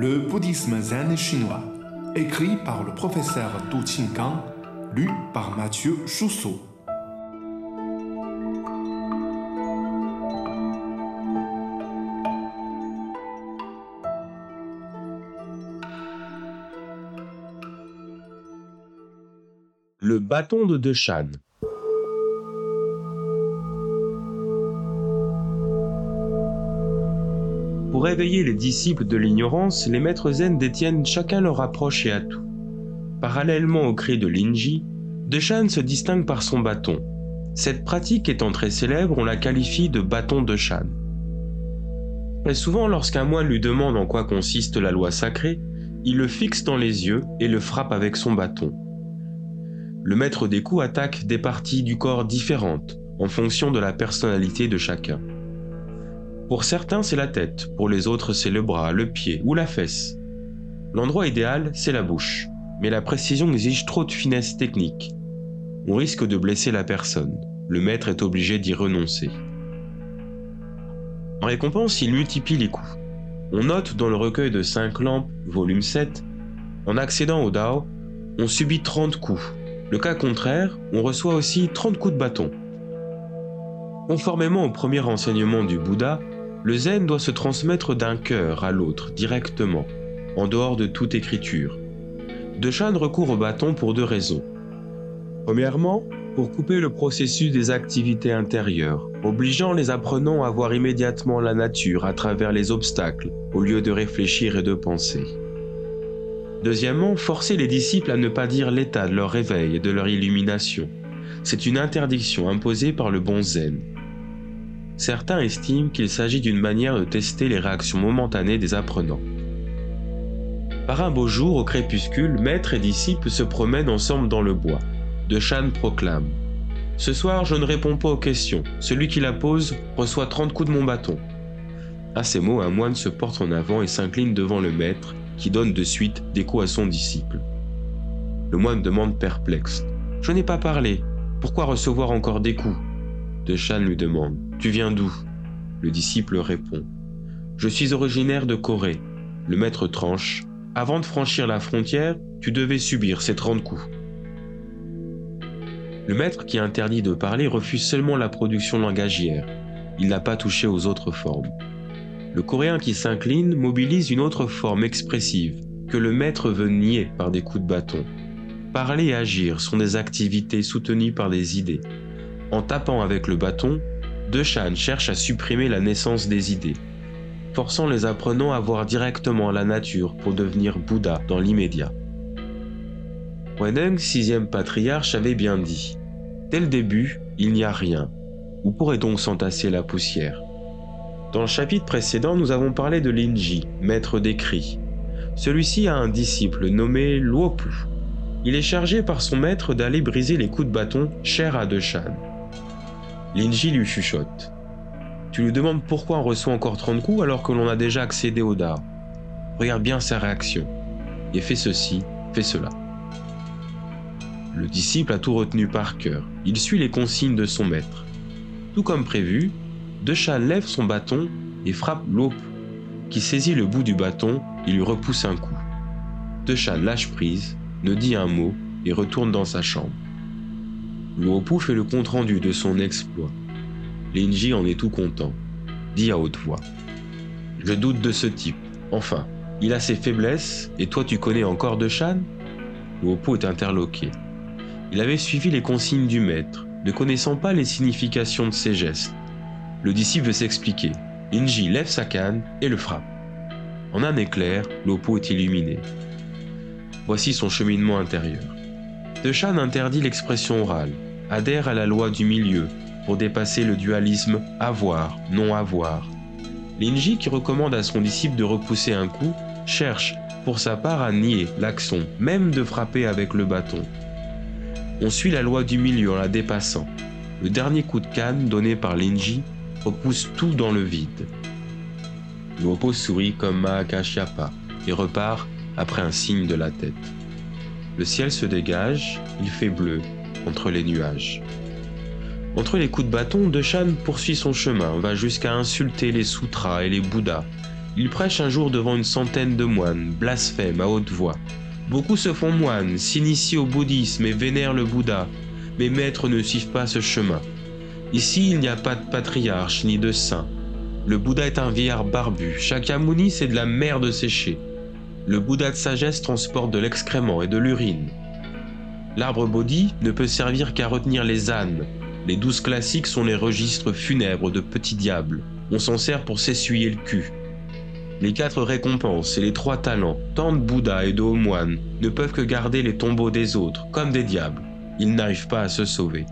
Le bouddhisme zen chinois, écrit par le professeur Du Qinggang, lu par Mathieu Chousseau. Le bâton de De Pour réveiller les disciples de l'ignorance, les maîtres zen détiennent chacun leur approche et atout. Parallèlement au cri de Linji, Deshan se distingue par son bâton. Cette pratique étant très célèbre, on la qualifie de bâton de Shan. Très souvent, lorsqu'un moine lui demande en quoi consiste la loi sacrée, il le fixe dans les yeux et le frappe avec son bâton. Le maître des coups attaque des parties du corps différentes en fonction de la personnalité de chacun. Pour certains, c'est la tête, pour les autres, c'est le bras, le pied ou la fesse. L'endroit idéal, c'est la bouche, mais la précision exige trop de finesse technique. On risque de blesser la personne. Le maître est obligé d'y renoncer. En récompense, il multiplie les coups. On note dans le recueil de 5 lampes, volume 7, en accédant au Dao, on subit 30 coups. Le cas contraire, on reçoit aussi 30 coups de bâton. Conformément au premier enseignement du Bouddha, le zen doit se transmettre d'un cœur à l'autre directement, en dehors de toute écriture. De Chan recourt au bâton pour deux raisons. Premièrement, pour couper le processus des activités intérieures, obligeant les apprenants à voir immédiatement la nature à travers les obstacles, au lieu de réfléchir et de penser. Deuxièmement, forcer les disciples à ne pas dire l'état de leur réveil et de leur illumination. C'est une interdiction imposée par le bon zen, certains estiment qu'il s'agit d'une manière de tester les réactions momentanées des apprenants. Par un beau jour, au crépuscule, maître et disciple se promènent ensemble dans le bois. De Chan proclame Ce soir, je ne réponds pas aux questions. Celui qui la pose reçoit 30 coups de mon bâton. À ces mots, un moine se porte en avant et s'incline devant le maître, qui donne de suite des coups à son disciple. Le moine demande perplexe Je n'ai pas parlé. Pourquoi recevoir encore des coups? De Chan lui demande tu viens d'où? Le disciple répond. Je suis originaire de Corée. Le maître tranche. Avant de franchir la frontière, tu devais subir ces 30 coups. Le maître qui interdit de parler refuse seulement la production langagière. Il n'a pas touché aux autres formes. Le coréen qui s'incline mobilise une autre forme expressive que le maître veut nier par des coups de bâton. Parler et agir sont des activités soutenues par des idées. En tapant avec le bâton, de Chan cherche à supprimer la naissance des idées, forçant les apprenants à voir directement la nature pour devenir Bouddha dans l'immédiat. Weneng, sixième patriarche, avait bien dit Dès le début, il n'y a rien. Où pourrait donc s'entasser la poussière? Dans le chapitre précédent, nous avons parlé de Linji, maître des cris. Celui-ci a un disciple nommé Luopu. Il est chargé par son maître d'aller briser les coups de bâton chers à De Shan. Linji lui chuchote. Tu lui demandes pourquoi on reçoit encore 30 coups alors que l'on a déjà accédé au Dao. Regarde bien sa réaction. Et fais ceci, fais cela. Le disciple a tout retenu par cœur. Il suit les consignes de son maître. Tout comme prévu, Dechan lève son bâton et frappe l'aupe, qui saisit le bout du bâton et lui repousse un coup. Dechan lâche prise, ne dit un mot et retourne dans sa chambre. Luopu fait le compte-rendu de son exploit. Linji en est tout content, dit à haute voix. Je doute de ce type. Enfin, il a ses faiblesses, et toi tu connais encore de Shan Luopu est interloqué. Il avait suivi les consignes du maître, ne connaissant pas les significations de ses gestes. Le disciple veut s'expliquer. Linji lève sa canne et le frappe. En un éclair, Luopu est illuminé. Voici son cheminement intérieur. De Shan interdit l'expression orale, adhère à la loi du milieu pour dépasser le dualisme avoir, non avoir. Linji, qui recommande à son disciple de repousser un coup, cherche pour sa part à nier l'action, même de frapper avec le bâton. On suit la loi du milieu en la dépassant. Le dernier coup de canne donné par Linji repousse tout dans le vide. Luopo sourit comme Mahakashyapa et repart après un signe de la tête. Le ciel se dégage, il fait bleu, entre les nuages. Entre les coups de bâton, De Chan poursuit son chemin, va jusqu'à insulter les sutras et les bouddhas. Il prêche un jour devant une centaine de moines, blasphème à haute voix. Beaucoup se font moines, s'initient au bouddhisme et vénèrent le Bouddha, mais maîtres ne suivent pas ce chemin. Ici, il n'y a pas de patriarche ni de saint. Le Bouddha est un vieillard barbu. Shakyamuni, c'est de la merde séchée. Le Bouddha de sagesse transporte de l'excrément et de l'urine. L'arbre Bodhi ne peut servir qu'à retenir les ânes. Les douze classiques sont les registres funèbres de petits diables. On s'en sert pour s'essuyer le cul. Les quatre récompenses et les trois talents, tant de Bouddha et de hauts moines, ne peuvent que garder les tombeaux des autres, comme des diables. Ils n'arrivent pas à se sauver.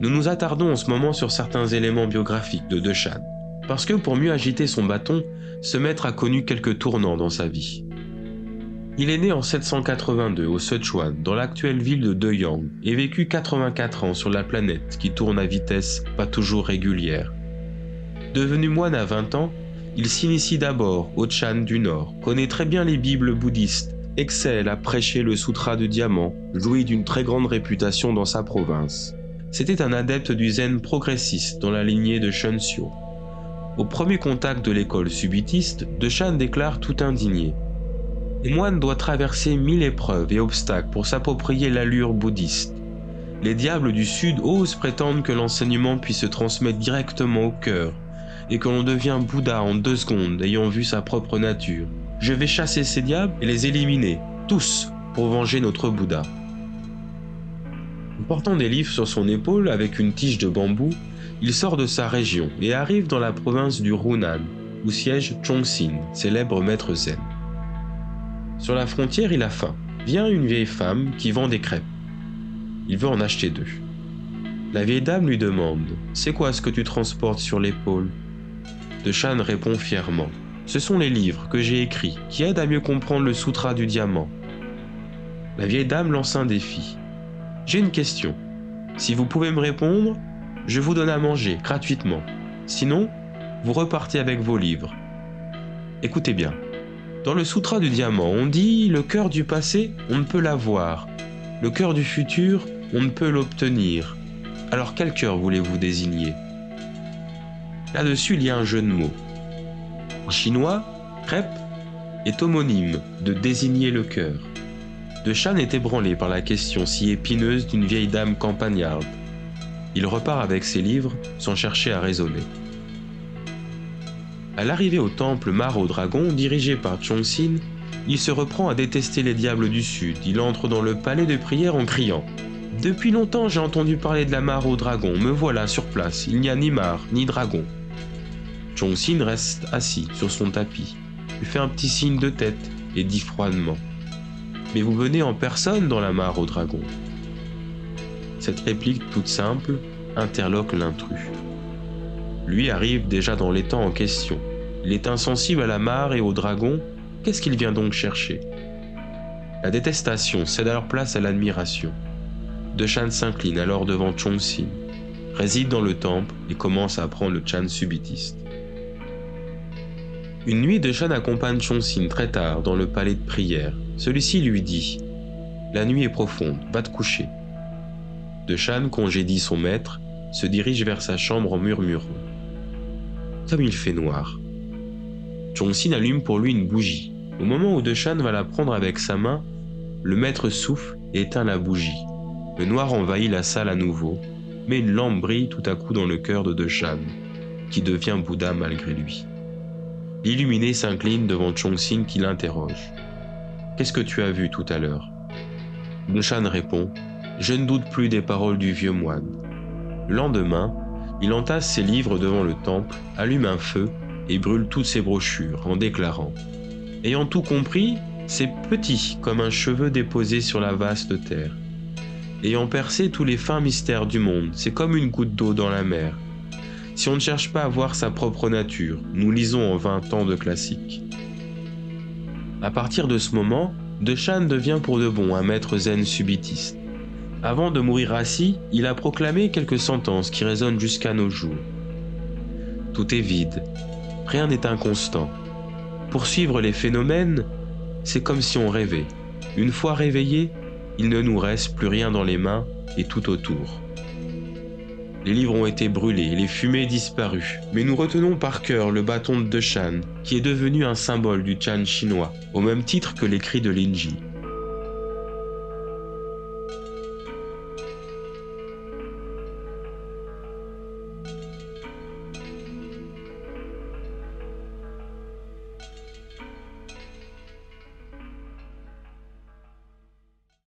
Nous nous attardons en ce moment sur certains éléments biographiques de Dechan, parce que pour mieux agiter son bâton, ce maître a connu quelques tournants dans sa vie. Il est né en 782 au Sichuan, dans l'actuelle ville de Deyang, et vécut 84 ans sur la planète qui tourne à vitesse pas toujours régulière. Devenu moine à 20 ans, il s'initie d'abord au Chan du Nord, connaît très bien les bibles bouddhistes, excelle à prêcher le sutra de diamant, jouit d'une très grande réputation dans sa province. C'était un adepte du zen progressiste dans la lignée de Shunxio. Au premier contact de l'école subitiste, De Shan déclare tout indigné. Le moine doit traverser mille épreuves et obstacles pour s'approprier l'allure bouddhiste. Les diables du Sud osent prétendre que l'enseignement puisse se transmettre directement au cœur et que l'on devient Bouddha en deux secondes ayant vu sa propre nature. Je vais chasser ces diables et les éliminer, tous, pour venger notre Bouddha. Portant des livres sur son épaule avec une tige de bambou, il sort de sa région et arrive dans la province du Hunan, où siège Chongxin, célèbre maître zen. Sur la frontière, il a faim. Vient une vieille femme qui vend des crêpes. Il veut en acheter deux. La vieille dame lui demande C'est quoi ce que tu transportes sur l'épaule? De Shan répond fièrement Ce sont les livres que j'ai écrits qui aident à mieux comprendre le sutra du diamant. La vieille dame lance un défi j'ai une question. Si vous pouvez me répondre, je vous donne à manger gratuitement. Sinon, vous repartez avec vos livres. Écoutez bien. Dans le Sutra du Diamant, on dit le cœur du passé, on ne peut l'avoir. Le cœur du futur, on ne peut l'obtenir. Alors quel cœur voulez-vous désigner? Là-dessus, il y a un jeu de mots. En chinois, crêpe est homonyme de désigner le cœur. De Chan est ébranlé par la question si épineuse d'une vieille dame campagnarde. Il repart avec ses livres sans chercher à raisonner. À l'arrivée au temple Mar au Dragon, dirigé par Chongxin, il se reprend à détester les diables du Sud. Il entre dans le palais de prière en criant Depuis longtemps j'ai entendu parler de la mare au dragon, me voilà sur place, il n'y a ni mare, ni dragon. Chongxin reste assis sur son tapis. Il fait un petit signe de tête et dit froidement mais vous venez en personne dans la mare au dragon. Cette réplique toute simple interloque l'intrus. Lui arrive déjà dans temps en question. Il est insensible à la mare et au dragon. Qu'est-ce qu'il vient donc chercher? La détestation cède alors place à l'admiration. De Chan s'incline alors devant Chongxin, réside dans le temple et commence à apprendre le Chan subitiste. Une nuit, De Chan accompagne Chongxin très tard dans le palais de prière. Celui-ci lui dit La nuit est profonde, va te coucher. De Shan congédie son maître, se dirige vers sa chambre en murmurant. Comme il fait noir. Chongxin allume pour lui une bougie. Au moment où De Shan va la prendre avec sa main, le maître souffle et éteint la bougie. Le noir envahit la salle à nouveau, mais une lampe brille tout à coup dans le cœur de De Shan, qui devient Bouddha malgré lui. L'illuminé s'incline devant Chongxin qui l'interroge. Qu'est-ce que tu as vu tout à l'heure? Shan répond Je ne doute plus des paroles du vieux moine. Le lendemain, il entasse ses livres devant le temple, allume un feu et brûle toutes ses brochures en déclarant Ayant tout compris, c'est petit comme un cheveu déposé sur la vaste terre. Ayant percé tous les fins mystères du monde, c'est comme une goutte d'eau dans la mer. Si on ne cherche pas à voir sa propre nature, nous lisons en vingt ans de classiques. À partir de ce moment, De Chan devient pour de bon un maître zen subitiste. Avant de mourir assis, il a proclamé quelques sentences qui résonnent jusqu'à nos jours. Tout est vide, rien n'est inconstant. Poursuivre les phénomènes, c'est comme si on rêvait. Une fois réveillé, il ne nous reste plus rien dans les mains et tout autour. Les livres ont été brûlés, les fumées disparues. Mais nous retenons par cœur le bâton de Shan, qui est devenu un symbole du Chan chinois, au même titre que l'écrit de Linji.